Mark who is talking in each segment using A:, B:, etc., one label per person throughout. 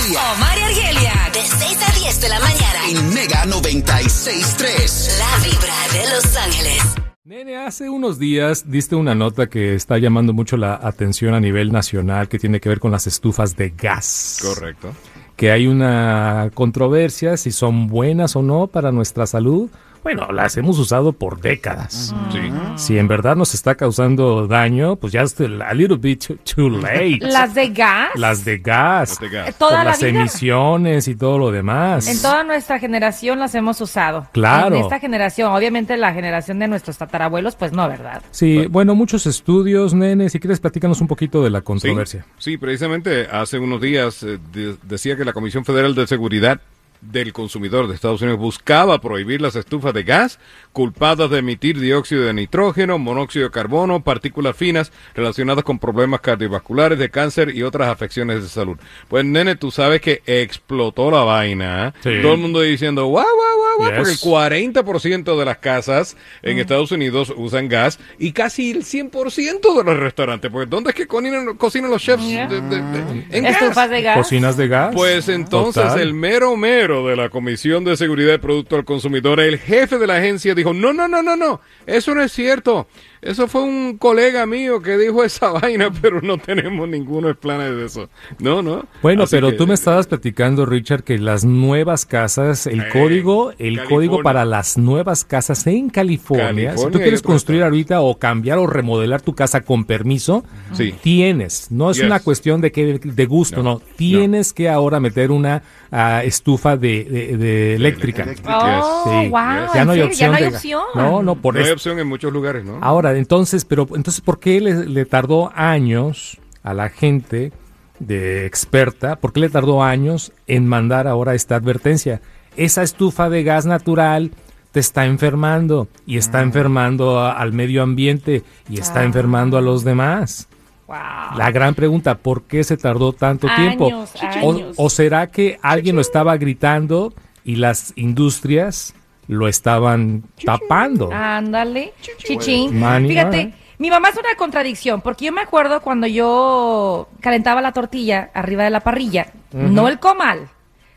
A: Argelia.
B: Omar y Argelia, de 6 a 10 de la mañana.
A: En Mega 96.3.
B: La vibra de Los Ángeles.
C: Nene, hace unos días diste una nota que está llamando mucho la atención a nivel nacional que tiene que ver con las estufas de gas.
D: Correcto.
C: Que hay una controversia si son buenas o no para nuestra salud. Bueno, las hemos usado por décadas.
D: Sí.
C: Si en verdad nos está causando daño, pues ya es a little bit too, too late.
E: Las de gas.
C: Las de gas.
D: Las de gas.
E: Toda
C: por
E: la
C: las
E: vida.
C: emisiones y todo lo demás.
E: En toda nuestra generación las hemos usado.
C: Claro.
E: En esta generación, obviamente la generación de nuestros tatarabuelos, pues no, ¿verdad?
C: Sí, bueno, muchos estudios, nene. Si quieres, platícanos un poquito de la controversia.
D: Sí, sí, precisamente hace unos días eh, de- decía que la Comisión Federal de Seguridad del Consumidor de Estados Unidos buscaba prohibir las estufas de gas culpadas de emitir dióxido de nitrógeno, monóxido de carbono, partículas finas relacionadas con problemas cardiovasculares, de cáncer y otras afecciones de salud. Pues nene, tú sabes que explotó la vaina. ¿eh?
C: Sí.
D: Todo el mundo diciendo, guau, guau, guau, porque el
C: Yes.
D: 40% de las casas en Estados Unidos usan gas y casi el 100% de los restaurantes. Pues ¿dónde es que cocinan, cocinan los chefs?
E: Yeah.
D: de- de- de- en gas?
E: De gas.
C: ¿Cocinas de gas?
D: Pues entonces
C: Total.
D: el mero mero de la Comisión de Seguridad de Producto al Consumidor, el jefe de la agencia dijo, no, no, no, no, no, eso no es cierto. Eso fue un colega mío que dijo esa vaina, pero no tenemos ninguno planes de eso. No, no.
C: Bueno,
D: Así
C: pero
D: que-
C: tú me estabas platicando, Richard, que las nuevas casas, el
D: Eh,
C: código, el
D: California.
C: código para las nuevas casas en California, si tú quieres construir ahorita o cambiar o remodelar tu casa con permiso,
D: Sí.
C: tienes. No es
D: Yes.
C: una cuestión de que de gusto, no.
D: No,
C: Tienes que ahora meter una ah, estufa de, de- de eléctrica.
E: Oh,
C: Sí.
E: wow,
C: Ya
E: ¿en
C: no hay
E: serio?
C: opción.
E: Ya no hay
C: de-
E: opción.
C: No, no, por
D: No hay
C: eso.
D: opción en muchos lugares, ¿no?
C: Ahora, entonces, pero entonces, ¿por qué le, le tardó años a la gente de experta? ¿Por qué le tardó años en mandar ahora esta advertencia? Esa estufa de gas natural te está enfermando y está enfermando a- al medio ambiente y está enfermando a los demás.
E: Wow.
C: La gran pregunta, ¿por qué se tardó tanto tiempo?
E: Años,
C: O, o será que alguien lo estaba gritando y las industrias lo estaban tapando?
E: Ándale, chichín.
C: Mani,
E: Fíjate, mi mamá es una contradicción, porque yo me acuerdo cuando yo calentaba la tortilla arriba de la parrilla, no el comal,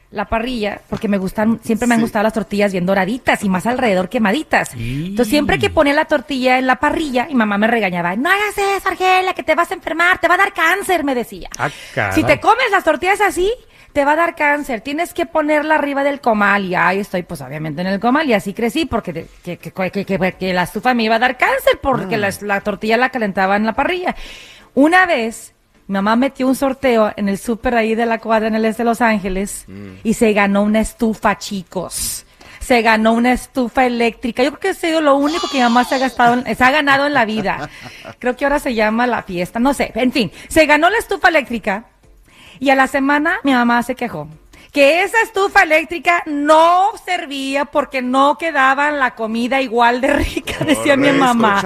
E: la parrilla, porque me gustan, siempre me han gustado las tortillas bien doraditas y más alrededor quemaditas. Entonces siempre que ponía la tortilla en la parrilla, mi mamá me regañaba, no hagas eso, Argela, que te vas a enfermar, te va a dar cáncer, me decía.
C: Ah,
E: si te comes las tortillas así, te va a dar cáncer. Tienes que ponerla arriba del comal. Y ahí estoy, pues obviamente en el comal. Y así crecí porque de- que, que, que, que- que la estufa me iba a dar cáncer porque la, la tortilla la calentaba en la parrilla. Una vez, mi mamá metió un sorteo en el súper ahí de la cuadra en el este de Los Ángeles y se ganó una estufa, chicos. Se ganó una estufa eléctrica. Yo creo que ha sido lo único que mi mamá se ha, gastado, en- se ha ganado en la vida. Creo que ahora se llama la fiesta. No sé. En fin, se ganó la estufa eléctrica. Y a la semana mi mamá se quejó. Que esa estufa eléctrica no servía porque no quedaba la comida igual de rica, decía mi mamá.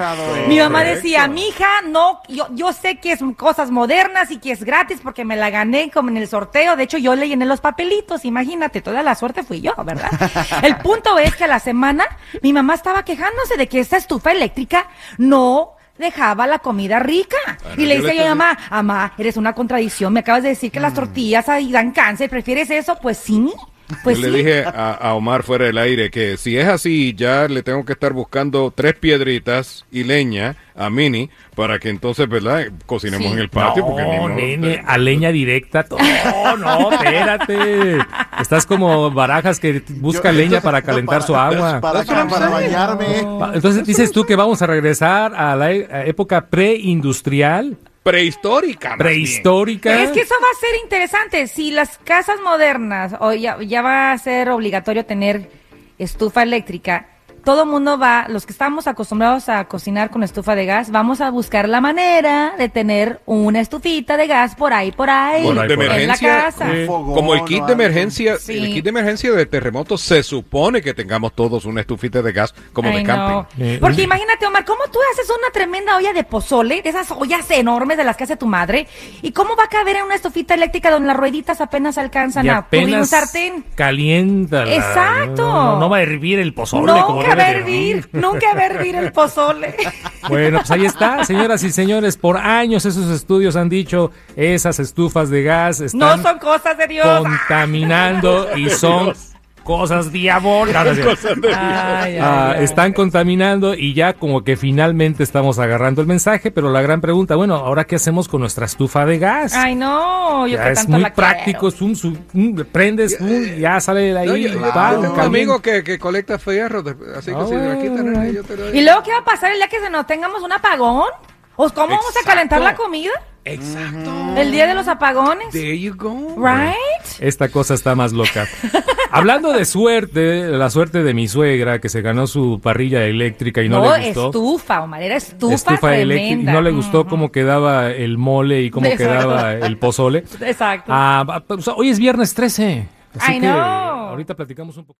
E: Mi mamá decía, mija, no, yo, yo sé que es cosas modernas y que es gratis porque me la gané como en el sorteo. De hecho, yo le llené los papelitos, imagínate, toda la suerte fui yo, ¿verdad? El punto es que a la semana mi mamá estaba quejándose de que esa estufa eléctrica no dejaba la comida rica.
D: Bueno,
E: y le dice a
D: estoy-
E: mamá, mamá, eres una contradicción, me acabas de decir que las tortillas ahí dan cáncer, ¿prefieres eso? Pues sí, pues
D: Yo
E: sí.
D: le dije a, a Omar fuera del aire que si es así, ya le tengo que estar buscando tres piedritas y leña a Mini para que entonces, ¿verdad? Cocinemos
E: Sí.
D: en el patio. porque ni
C: No,
D: modo.
C: nene, a leña directa. No, no, espérate. Estás como barajas que busca
F: Yo-
C: leña
F: entonces,
C: para calentar su
F: para-
C: agua.
F: Para, para
D: saying.
F: bañarme.
C: Entonces dices tú que vamos a regresar a la e- época preindustrial,
D: Prehistórica. más
C: prehistórica.
E: Es que eso va a ser interesante. Si las casas modernas, o ya, ya va a ser obligatorio tener estufa eléctrica, todo mundo va, los que estamos acostumbrados a cocinar con estufa de gas, vamos a buscar la manera de tener una estufita de gas por ahí, por ahí,
C: Por ahí,
D: de
E: en la
D: emergencia.
E: casa.
C: Sí.
F: Fogón
D: Como el kit de emergencia,
E: Sí.
D: el kit de emergencia de terremoto se supone que tengamos todos una estufita de gas como de camping.
E: no.
C: Eh,
E: Porque imagínate, Omar, ¿cómo tú haces una tremenda olla de pozole, de esas ollas enormes de las que hace tu madre? ¿Y cómo va a caber en una estufita eléctrica donde las rueditas apenas alcanzan
C: y
E: a cubrir un
C: apenas
E: sartén?
C: calienta. la-
E: Exacto.
C: No, no va a hervir el pozole
E: No
C: como
E: Nunca va a hervir, nunca va a hervir el pozole.
C: Bueno, pues ahí está, señoras y señores, por años esos estudios han dicho, esas estufas de gas están
E: No son cosas de Dios.
C: contaminando y son cosas diabólicas.
E: Ay, ay,
C: Ah,
E: ay.
C: están contaminando y ya como que finalmente estamos agarrando el mensaje, pero la gran pregunta, bueno, ahora qué hacemos con nuestra estufa de gas?
E: Ay, no, yo
C: ya
E: que
C: es
E: tanto
C: muy
E: la
C: práctico, es un, su- un- prendes, un, ya sale de ahí,
F: No, yo, tengo un amigo que, que colecta fierro, así que si me la quitan, yo te lo
E: quiero. ¿Y luego qué va a pasar el día que se nos tengamos un apagón? ¿O cómo vamos a calentar la comida?
F: Exacto.
E: El día de los apagones.
F: There you go.
E: Right?
C: Esta cosa está más loca. Hablando de suerte, la suerte de mi suegra que se ganó su parrilla eléctrica y no,
E: No,
C: le gustó.
E: estufa, Omar, era estufa,
C: estufa eléctrica y
E: tremenda.
C: no le gustó cómo quedaba el mole y cómo
E: Exacto.
C: quedaba el pozole.
E: Exacto.
C: Ah, pues, hoy es viernes 13. Así
E: I
C: que
E: know.
C: ahorita platicamos un poco.